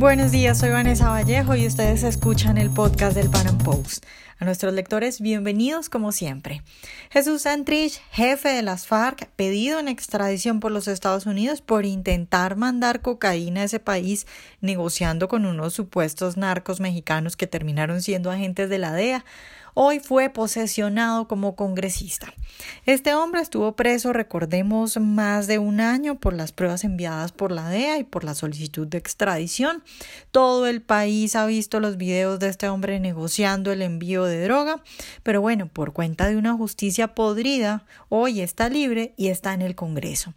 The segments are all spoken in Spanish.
Buenos días, soy Vanessa Vallejo y ustedes escuchan el podcast del Pan Post. A nuestros lectores, bienvenidos como siempre. Jesús Santrich, jefe de las FARC, pedido en extradición por los Estados Unidos por intentar mandar cocaína a ese país negociando con unos supuestos narcos mexicanos que terminaron siendo agentes de la DEA hoy fue posesionado como congresista. Este hombre estuvo preso, recordemos, más de un año por las pruebas enviadas por la DEA y por la solicitud de extradición. Todo el país ha visto los videos de este hombre negociando el envío de droga, pero bueno, por cuenta de una justicia podrida, hoy está libre y está en el Congreso.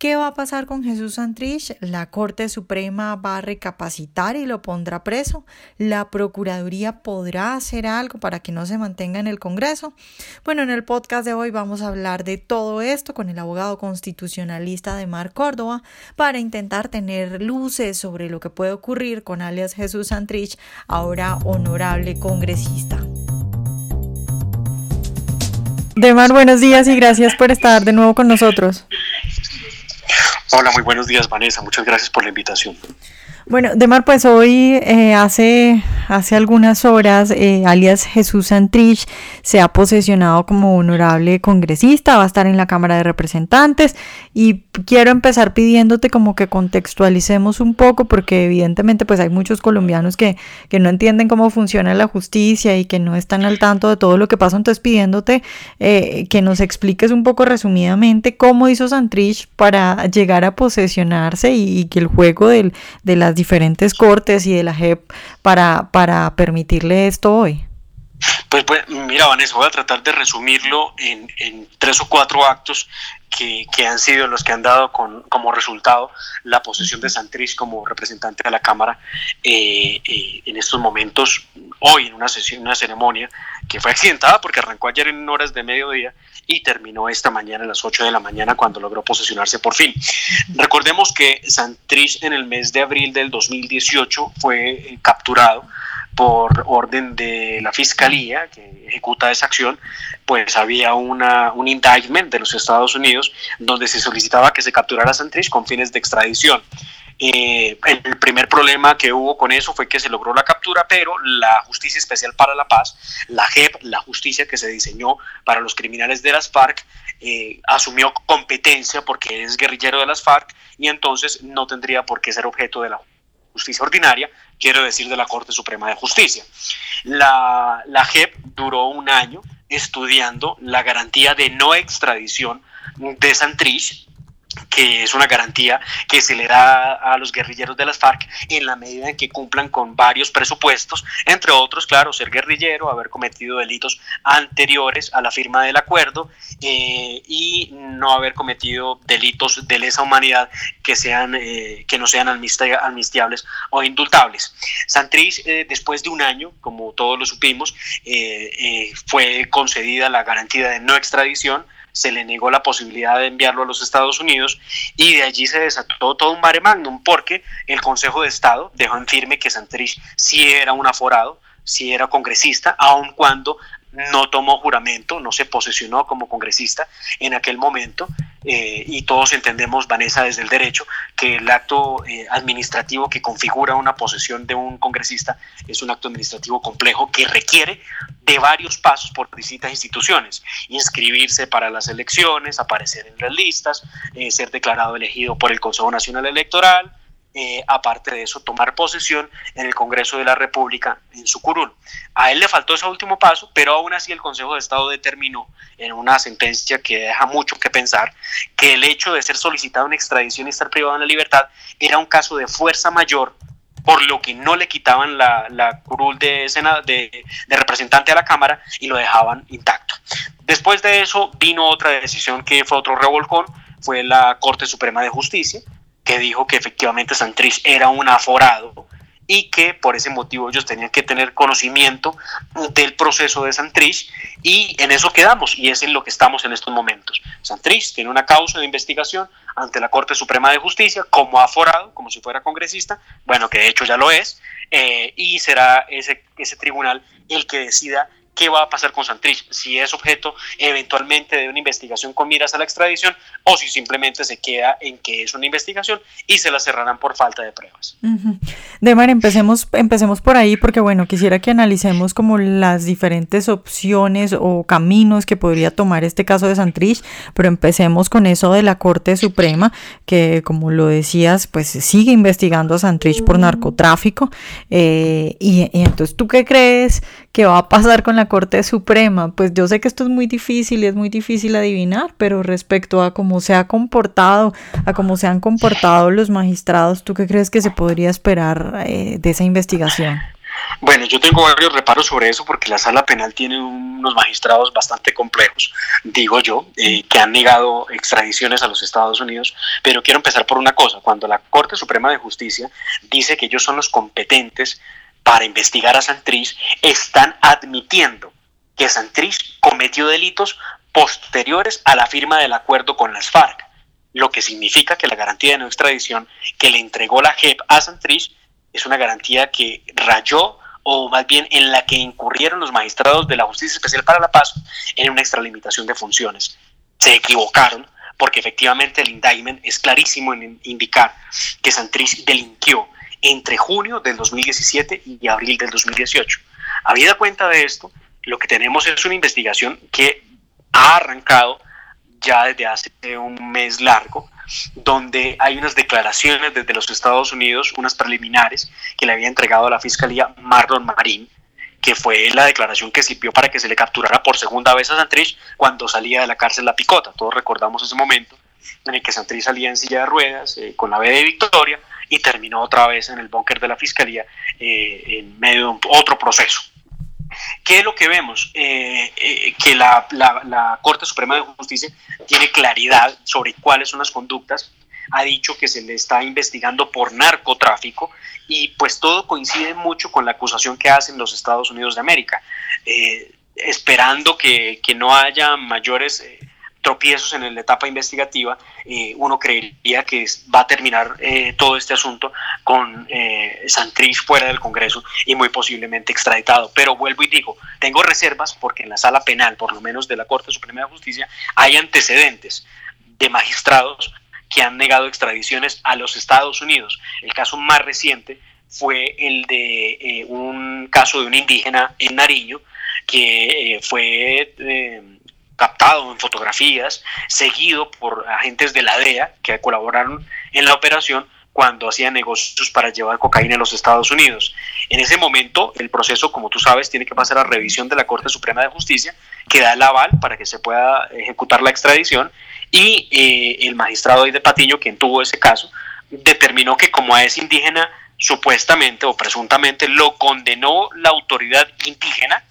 ¿Qué va a pasar con Jesús Santrich? La Corte Suprema va a recapacitar y lo pondrá preso. La Procuraduría podrá hacer algo para que no se mantenga en el Congreso. Bueno, en el podcast de hoy vamos a hablar de todo esto con el abogado constitucionalista de Mar Córdoba para intentar tener luces sobre lo que puede ocurrir con alias Jesús Santrich, ahora honorable congresista. Demar, buenos días y gracias por estar de nuevo con nosotros. Hola, muy buenos días Vanessa, muchas gracias por la invitación. Bueno, Demar, pues hoy eh, hace, hace algunas horas, eh, alias Jesús Santrich se ha posesionado como honorable congresista, va a estar en la Cámara de Representantes y quiero empezar pidiéndote como que contextualicemos un poco porque evidentemente pues hay muchos colombianos que, que no entienden cómo funciona la justicia y que no están al tanto de todo lo que pasa, entonces pidiéndote eh, que nos expliques un poco resumidamente cómo hizo Santrich para llegar a posesionarse y, que el juego del, de las diferentes cortes y de la JEP para, para permitirle esto hoy? Pues, pues, mira, Vanessa, voy a tratar de resumirlo en, en tres o cuatro actos que, que, han sido los que han dado con, como resultado la posesión de Santrich como representante de la Cámara eh, eh, en estos momentos, hoy en una sesión, una ceremonia que fue accidentada porque arrancó ayer en horas de mediodía y terminó esta mañana a las 8 de la mañana cuando logró posesionarse por fin. Recordemos que Santrich en el mes de abril del 2018 fue eh, capturado por orden de la fiscalía que ejecuta esa acción, pues había una, un indictment de los Estados Unidos donde se solicitaba que se capturara Santrich con fines de extradición. Eh, el primer problema que hubo con eso fue que se logró la captura, pero la Justicia Especial para la Paz, la JEP, la justicia que se diseñó para los criminales de las FARC, eh, asumió competencia porque es guerrillero de las FARC y entonces no tendría por qué ser objeto de la justicia ordinaria, quiero decir de la Corte Suprema de Justicia. La, la JEP duró un año estudiando la garantía de no extradición de Santrich que es una garantía que se le da a los guerrilleros de las FARC en la medida en que cumplan con varios presupuestos, entre otros, claro, ser guerrillero, haber cometido delitos anteriores a la firma del acuerdo eh, y no haber cometido delitos de lesa humanidad que, sean, eh, que no sean amnistiables o indultables. Santrich, eh, después de un año, como todos lo supimos, fue concedida la garantía de no extradición, se le negó la posibilidad de enviarlo a los Estados Unidos y de allí se desató todo un mare magnum porque el Consejo de Estado dejó en firme que Santrich sí era un aforado, sí era congresista, aun cuando no tomó juramento, no se posesionó como congresista en aquel momento eh, y todos entendemos, Vanessa, desde el derecho, que el acto eh, administrativo que configura una posesión de un congresista es un acto administrativo complejo que requiere de varios pasos por distintas instituciones, inscribirse para las elecciones, aparecer en las listas, eh, ser declarado elegido por el Consejo Nacional Electoral, eh, aparte de eso, tomar posesión en el Congreso de la República en su curul. A él le faltó ese último paso, pero aún así el Consejo de Estado determinó en una sentencia que deja mucho que pensar que el hecho de ser solicitado en extradición y estar privado de la libertad era un caso de fuerza mayor por lo que no le quitaban la, curul de, de, de representante a la Cámara y lo dejaban intacto. Después de eso vino otra decisión que fue otro revolcón, fue la Corte Suprema de Justicia, que dijo que efectivamente Santrich era un aforado y que por ese motivo ellos tenían que tener conocimiento del proceso de Santrich y en eso quedamos y es en lo que estamos en estos momentos. Santrich tiene una causa de investigación ante la Corte Suprema de Justicia como aforado, como si fuera congresista, bueno, que de hecho ya lo es, eh, y será ese, ese tribunal el que decida qué va a pasar con Santrich, si es objeto eventualmente de una investigación con miras a la extradición o si simplemente se queda en que es una investigación y se la cerrarán por falta de pruebas. Demar, empecemos, empecemos por ahí porque bueno, quisiera que analicemos como las diferentes opciones o caminos que podría tomar este caso de Santrich, pero empecemos con eso de la Corte Suprema, que como lo decías, pues sigue investigando a Santrich por narcotráfico. Eh, y, y entonces, ¿tú qué crees que va a pasar con la Corte Suprema? Pues yo sé que esto es muy difícil y es muy difícil adivinar, pero respecto a cómo se ha comportado, a cómo se han comportado los magistrados, ¿tú qué crees que se podría esperar eh, de esa investigación? Bueno, yo tengo varios reparos sobre eso porque la sala penal tiene unos magistrados bastante complejos, digo yo, eh, que han negado extradiciones a los Estados Unidos, pero quiero empezar por una cosa, cuando la Corte Suprema de Justicia dice que ellos son los competentes para investigar a Santrich, están admitiendo que Santrich cometió delitos posteriores a la firma del acuerdo con las FARC, lo que significa que la garantía de no extradición que le entregó la JEP a Santrich es una garantía que rayó o más bien en la que incurrieron los magistrados de la Justicia Especial para la Paz en una extralimitación de funciones. Se equivocaron porque efectivamente el indictment es clarísimo en indicar que Santrich delinquió entre junio del 2017 y abril del 2018. Habida cuenta de esto, lo que tenemos es una investigación que ha arrancado ya desde hace un mes largo, donde hay unas declaraciones desde los Estados Unidos, unas preliminares, que le había entregado a la Fiscalía Marlon Marín, que fue la declaración que sirvió para que se le capturara por segunda vez a Santrich cuando salía de la cárcel La Picota. Todos recordamos ese momento en el que Santrich salía en silla de ruedas eh, con la B de Victoria y terminó otra vez en el búnker de la Fiscalía eh, en medio de otro proceso. ¿Qué es lo que vemos? Eh, eh, que la, Corte Suprema de Justicia tiene claridad sobre cuáles son las conductas, ha dicho que se le está investigando por narcotráfico y pues todo coincide mucho con la acusación que hacen los Estados Unidos de América, esperando que, que, no haya mayores tropiezos en la etapa investigativa, eh, uno creería que va a terminar eh, todo este asunto con eh, Santrich fuera del Congreso y muy posiblemente extraditado. Pero vuelvo y digo, tengo reservas porque en la sala penal, por lo menos de la Corte Suprema de Justicia, hay antecedentes de magistrados que han negado extradiciones a los Estados Unidos. El caso más reciente fue el de eh, un caso de un indígena en Nariño que fue captado en fotografías, seguido por agentes de la DEA que colaboraron en la operación cuando hacía negocios para llevar cocaína a los Estados Unidos. En ese momento, el proceso, como tú sabes, tiene que pasar a revisión de la Corte Suprema de Justicia, que da el aval para que se pueda ejecutar la extradición, y eh, el magistrado de Patiño, quien tuvo ese caso, determinó que como es indígena, supuestamente o presuntamente lo condenó la autoridad indígena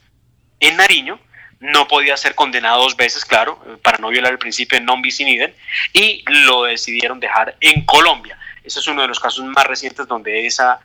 en Nariño, no podía ser condenado dos veces, claro, para no violar el principio de non bis in idem, y lo decidieron dejar en Colombia. Ese es uno de los casos más recientes donde esa,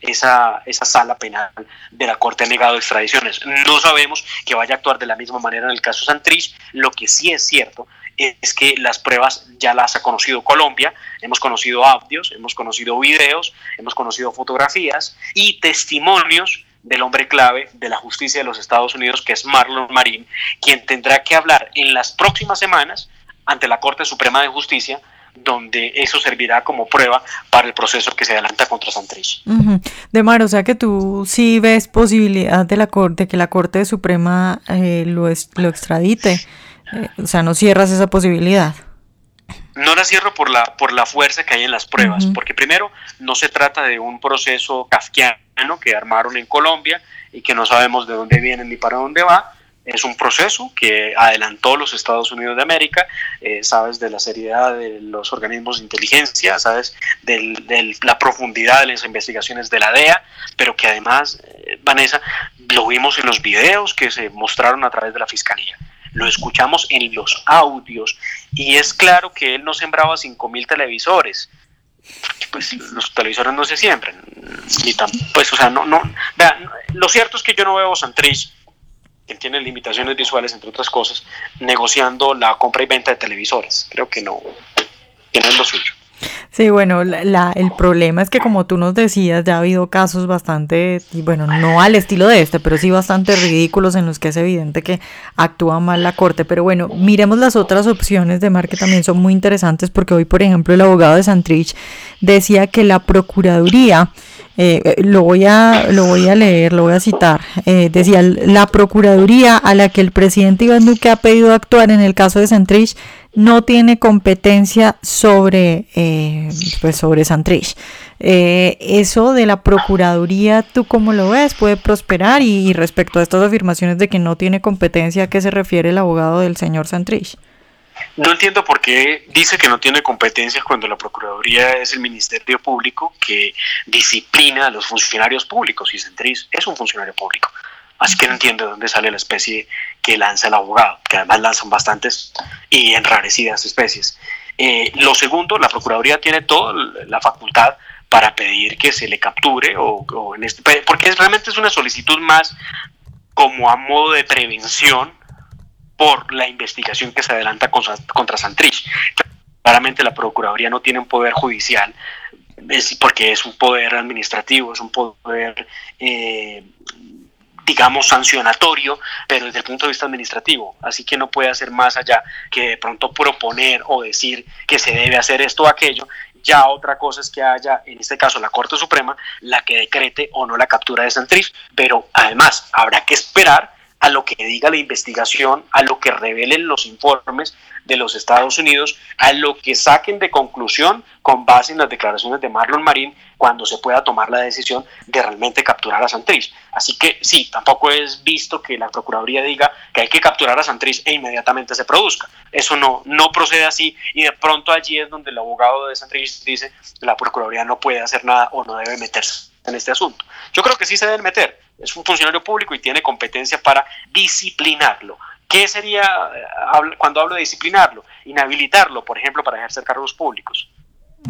esa, esa sala penal de la Corte ha negado extradiciones. No sabemos que vaya a actuar de la misma manera en el caso Santrich, lo que sí es cierto es que las pruebas ya las ha conocido Colombia, hemos conocido audios, hemos conocido videos, hemos conocido fotografías y testimonios del hombre clave de la justicia de los Estados Unidos, que es Marlon Marín, quien tendrá que hablar en las próximas semanas ante la Corte Suprema de Justicia donde eso servirá como prueba para el proceso que se adelanta contra Santrich. De Mar, o sea que tú sí ves posibilidad de la corte que la Corte Suprema eh, lo, lo extradite, eh, o sea, no cierras esa posibilidad. No la cierro por la, por la fuerza que hay en las pruebas, porque primero no se trata de un proceso kafkiano que armaron en Colombia y que no sabemos de dónde viene ni para dónde va. Es un proceso que adelantó los Estados Unidos de América, eh, sabes de la seriedad de los organismos de inteligencia, sabes de la profundidad de las investigaciones de la DEA, pero que además, eh, Vanessa, lo vimos en los videos que se mostraron a través de la Fiscalía lo escuchamos en los audios y es claro que él no sembraba 5.000 televisores. Pues los televisores no se siembran. Ni tan, pues, o sea, no, no. lo cierto es que yo no veo a Santrich, que tiene limitaciones visuales, entre otras cosas, negociando la compra y venta de televisores. Creo que no, que no es lo suyo. Sí, bueno, la, el problema es que como tú nos decías, ya ha habido casos bastante, bueno, no al estilo de este, pero sí bastante ridículos en los que es evidente que actúa mal la Corte. Pero bueno, miremos las otras opciones de Mar que también son muy interesantes porque hoy, por ejemplo, el abogado de Santrich decía que la Procuraduría eh, eh, lo, voy a, lo voy a leer, lo voy a citar. Eh, decía, la Procuraduría a la que el presidente Iván Duque ha pedido actuar en el caso de Santrich no tiene competencia sobre, pues sobre Santrich. eso de la Procuraduría, ¿tú cómo lo ves? ¿Puede prosperar? Y, respecto a estas afirmaciones de que no tiene competencia, ¿a qué se refiere el abogado del señor Santrich? No entiendo por qué dice que no tiene competencias cuando la Procuraduría es el Ministerio Público que disciplina a los funcionarios públicos y Centris es un funcionario público. Así que no entiendo de dónde sale la especie que lanza el abogado, que además lanzan bastantes y enrarecidas especies. Eh, lo segundo, la Procuraduría tiene toda la facultad para pedir que se le capture o, en este, porque realmente es una solicitud más como a modo de prevención por la investigación que se adelanta contra Santrich. Claramente la Procuraduría no tiene un poder judicial, es porque es un poder administrativo, es un poder, eh, digamos, sancionatorio, pero desde el punto de vista administrativo. Así que no puede hacer más allá que de pronto proponer o decir que se debe hacer esto o aquello. Ya otra cosa es que haya, en este caso, la Corte Suprema, la que decrete o no la captura de Santrich, pero además habrá que esperar a lo que diga la investigación, a lo que revelen los informes de los Estados Unidos, a lo que saquen de conclusión con base en las declaraciones de Marlon Marín cuando se pueda tomar la decisión de realmente capturar a Santrich. Así que sí, tampoco es visto que la Procuraduría diga que hay que capturar a Santrich e inmediatamente se produzca. Eso no, no procede así y de pronto allí es donde el abogado de Santrich dice la Procuraduría no puede hacer nada o no debe meterse en este asunto. Yo creo que sí se deben meter, es un funcionario público y tiene competencia para disciplinarlo. ¿Qué sería eh, cuando hablo de disciplinarlo? Inhabilitarlo, por ejemplo, para ejercer cargos públicos.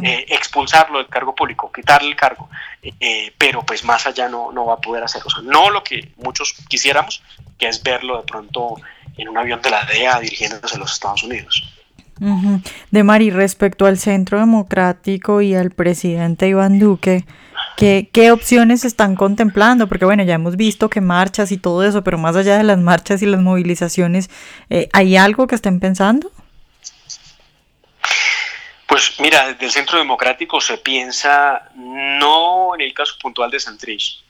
Eh, expulsarlo del cargo público, quitarle el cargo, eh, pero pues más allá no, no va a poder hacerlo. no lo que muchos quisiéramos, que es verlo de pronto en un avión de la DEA dirigiéndose a los Estados Unidos. De Mari, respecto al Centro Democrático y al presidente Iván Duque, ¿Qué, ¿Qué opciones están contemplando? Porque bueno, ya hemos visto que marchas y todo eso, pero más allá de las marchas y las movilizaciones, eh, ¿hay algo que estén pensando? Pues mira, desde el Centro Democrático se piensa no en el caso puntual de Santrich,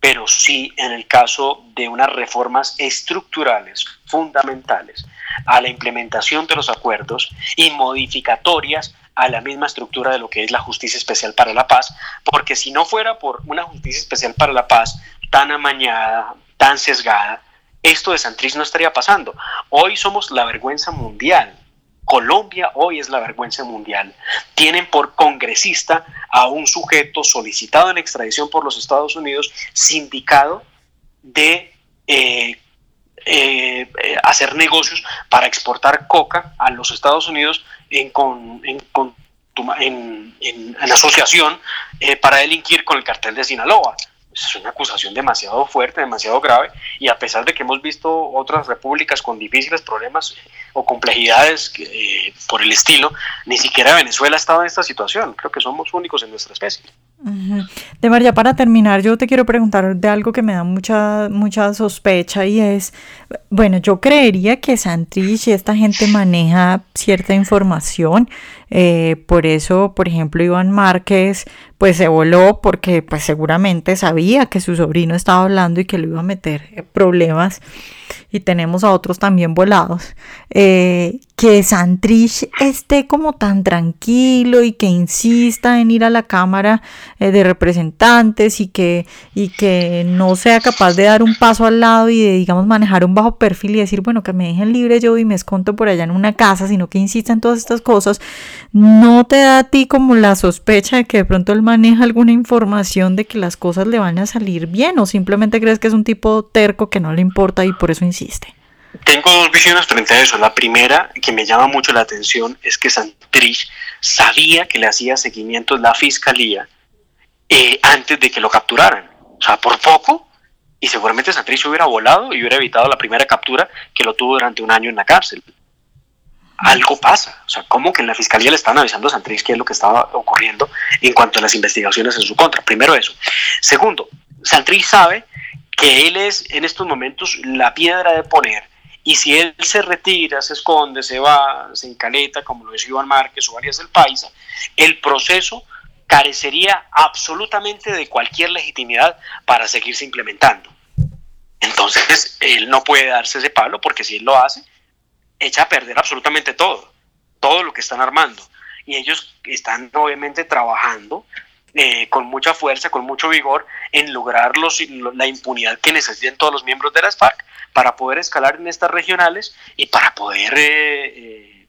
pero sí en el caso de unas reformas estructurales fundamentales a la implementación de los acuerdos y modificatorias a la misma estructura de lo que es la justicia especial para la paz, porque si no fuera por una justicia especial para la paz tan amañada, tan sesgada, esto de Santrich no estaría pasando. Hoy somos la vergüenza mundial. Colombia hoy es la vergüenza mundial. Tienen por congresista a un sujeto solicitado en extradición por los Estados Unidos, sindicado de eh, eh, hacer negocios para exportar coca a los Estados Unidos en, con, en, en, asociación eh, para delinquir con el cartel de Sinaloa. Es una acusación demasiado fuerte, demasiado grave, y a pesar de que hemos visto otras repúblicas con difíciles problemas o complejidades eh, por el estilo, ni siquiera Venezuela ha estado en esta situación. Creo que somos únicos en nuestra especie. De María, para terminar, yo te quiero preguntar de algo que me da mucha, mucha sospecha y es, bueno, yo creería que Santrich y esta gente maneja cierta información, eh, por eso, por ejemplo, Iván Márquez, pues se voló porque pues seguramente sabía que su sobrino estaba hablando y que lo iba a meter problemas. Y tenemos a otros también volados, eh, que Santrich esté como tan tranquilo y que insista en ir a la Cámara eh, de Representantes y que, y que no sea capaz de dar un paso al lado y de, digamos, manejar un bajo perfil y decir, bueno, que me dejen libre yo y me esconto por allá en una casa, sino que insista en todas estas cosas, no te da a ti como la sospecha de que de pronto él maneja alguna información de que las cosas le van a salir bien o simplemente crees que es un tipo terco que no le importa y por eso insiste. Tengo dos visiones frente a eso. La primera, que me llama mucho la atención, es que Santrich sabía que le hacía seguimiento la fiscalía eh, antes de que lo capturaran. O sea, por poco, y seguramente Santrich hubiera volado y hubiera evitado la primera captura que lo tuvo durante un año en la cárcel. Algo pasa. O sea, ¿cómo que en la fiscalía le están avisando a Santrich qué es lo que estaba ocurriendo en cuanto a las investigaciones en su contra? Primero eso. Segundo, Santrich sabe que él es en estos momentos la piedra de poner y si él se retira, se esconde, se va, se encaleta, como lo decía Iván Márquez o Arias del Paisa, el proceso carecería absolutamente de cualquier legitimidad para seguirse implementando. Entonces, él no puede darse ese palo porque si él lo hace, echa a perder absolutamente todo, todo lo que están armando. Y ellos están obviamente trabajando eh, con mucha fuerza, con mucho vigor, en lograr los, la impunidad que necesitan todos los miembros de las FARC para poder escalar en estas regionales y para poder eh,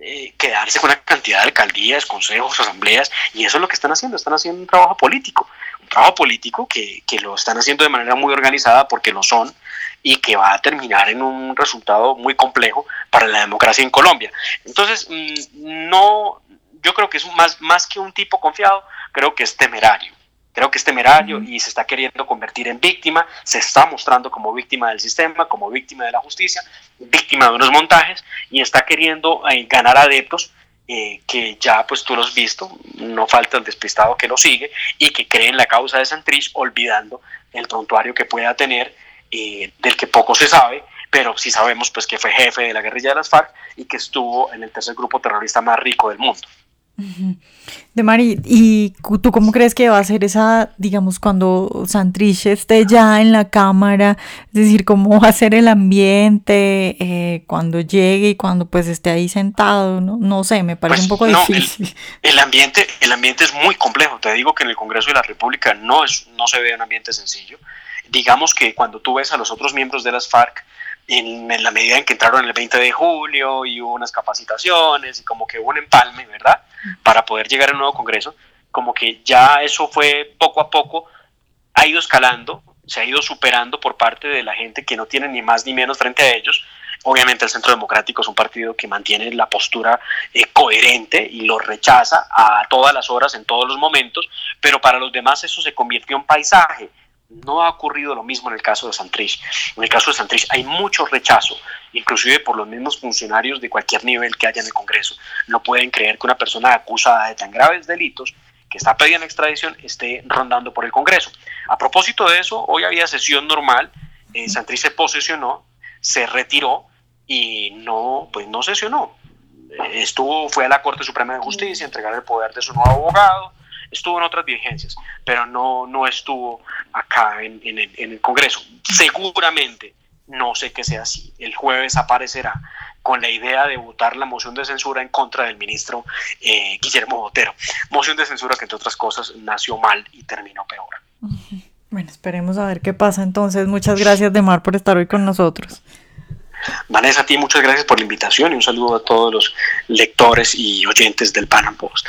eh, quedarse con una cantidad de alcaldías, consejos, asambleas, y eso es lo que están haciendo, están haciendo un trabajo político, un trabajo político que lo están haciendo de manera muy organizada porque lo son, y que va a terminar en un resultado muy complejo para la democracia en Colombia. Entonces, mm, no, yo creo que es más, más que un tipo confiado, creo que es temerario. Creo que es temerario y se está queriendo convertir en víctima, se está mostrando como víctima del sistema, como víctima de la justicia, víctima de unos montajes y está queriendo eh, ganar adeptos eh, que ya pues tú los has visto, no falta el despistado que lo sigue y que cree en la causa de Santrich olvidando el prontuario que pueda tener eh, del que poco se sabe, pero sí sabemos pues que fue jefe de la guerrilla de las FARC y que estuvo en el tercer grupo terrorista más rico del mundo. De Mari, ¿y tú cómo crees que va a ser esa, digamos, cuando Santrich esté ya en la cámara? Es decir, ¿cómo va a ser el ambiente eh, cuando llegue y cuando pues esté ahí sentado? No, no sé, me parece un pues, poco difícil. El, ambiente, el ambiente es muy complejo. Te digo que en el Congreso de la República no, es, no se ve un ambiente sencillo. Digamos que cuando tú ves a los otros miembros de las FARC, en, la medida en que entraron el 20 de julio y hubo unas capacitaciones y como que hubo un empalme, ¿verdad? Para poder llegar al nuevo Congreso, como que ya eso fue poco a poco, ha ido escalando, se ha ido superando por parte de la gente que no tiene ni más ni menos frente a ellos. Obviamente el Centro Democrático es un partido que mantiene la postura eh, coherente y lo rechaza a todas las horas, en todos los momentos, pero para los demás eso se convirtió en paisaje no ha ocurrido lo mismo en el caso de Santrich. En el caso de Santrich hay mucho rechazo, inclusive por los mismos funcionarios de cualquier nivel que haya en el Congreso. No pueden creer que una persona acusada de tan graves delitos que está pidiendo extradición esté rondando por el Congreso. A propósito de eso, hoy había sesión normal, eh, Santrich se posesionó, se retiró y no, pues no sesionó. Estuvo, fue a la Corte Suprema de Justicia a entregar el poder de su nuevo abogado, estuvo en otras dirigencias, pero no, no estuvo acá en, el, Congreso. Seguramente, no sé que sea así, el jueves aparecerá con la idea de votar la moción de censura en contra del ministro eh, Guillermo Botero. Moción de censura que, entre otras cosas, nació mal y terminó peor. Bueno, esperemos a ver qué pasa entonces. Muchas gracias, Demar, por estar hoy con nosotros. Vanessa, a ti muchas gracias por la invitación y un saludo a todos los lectores y oyentes del Pan Post.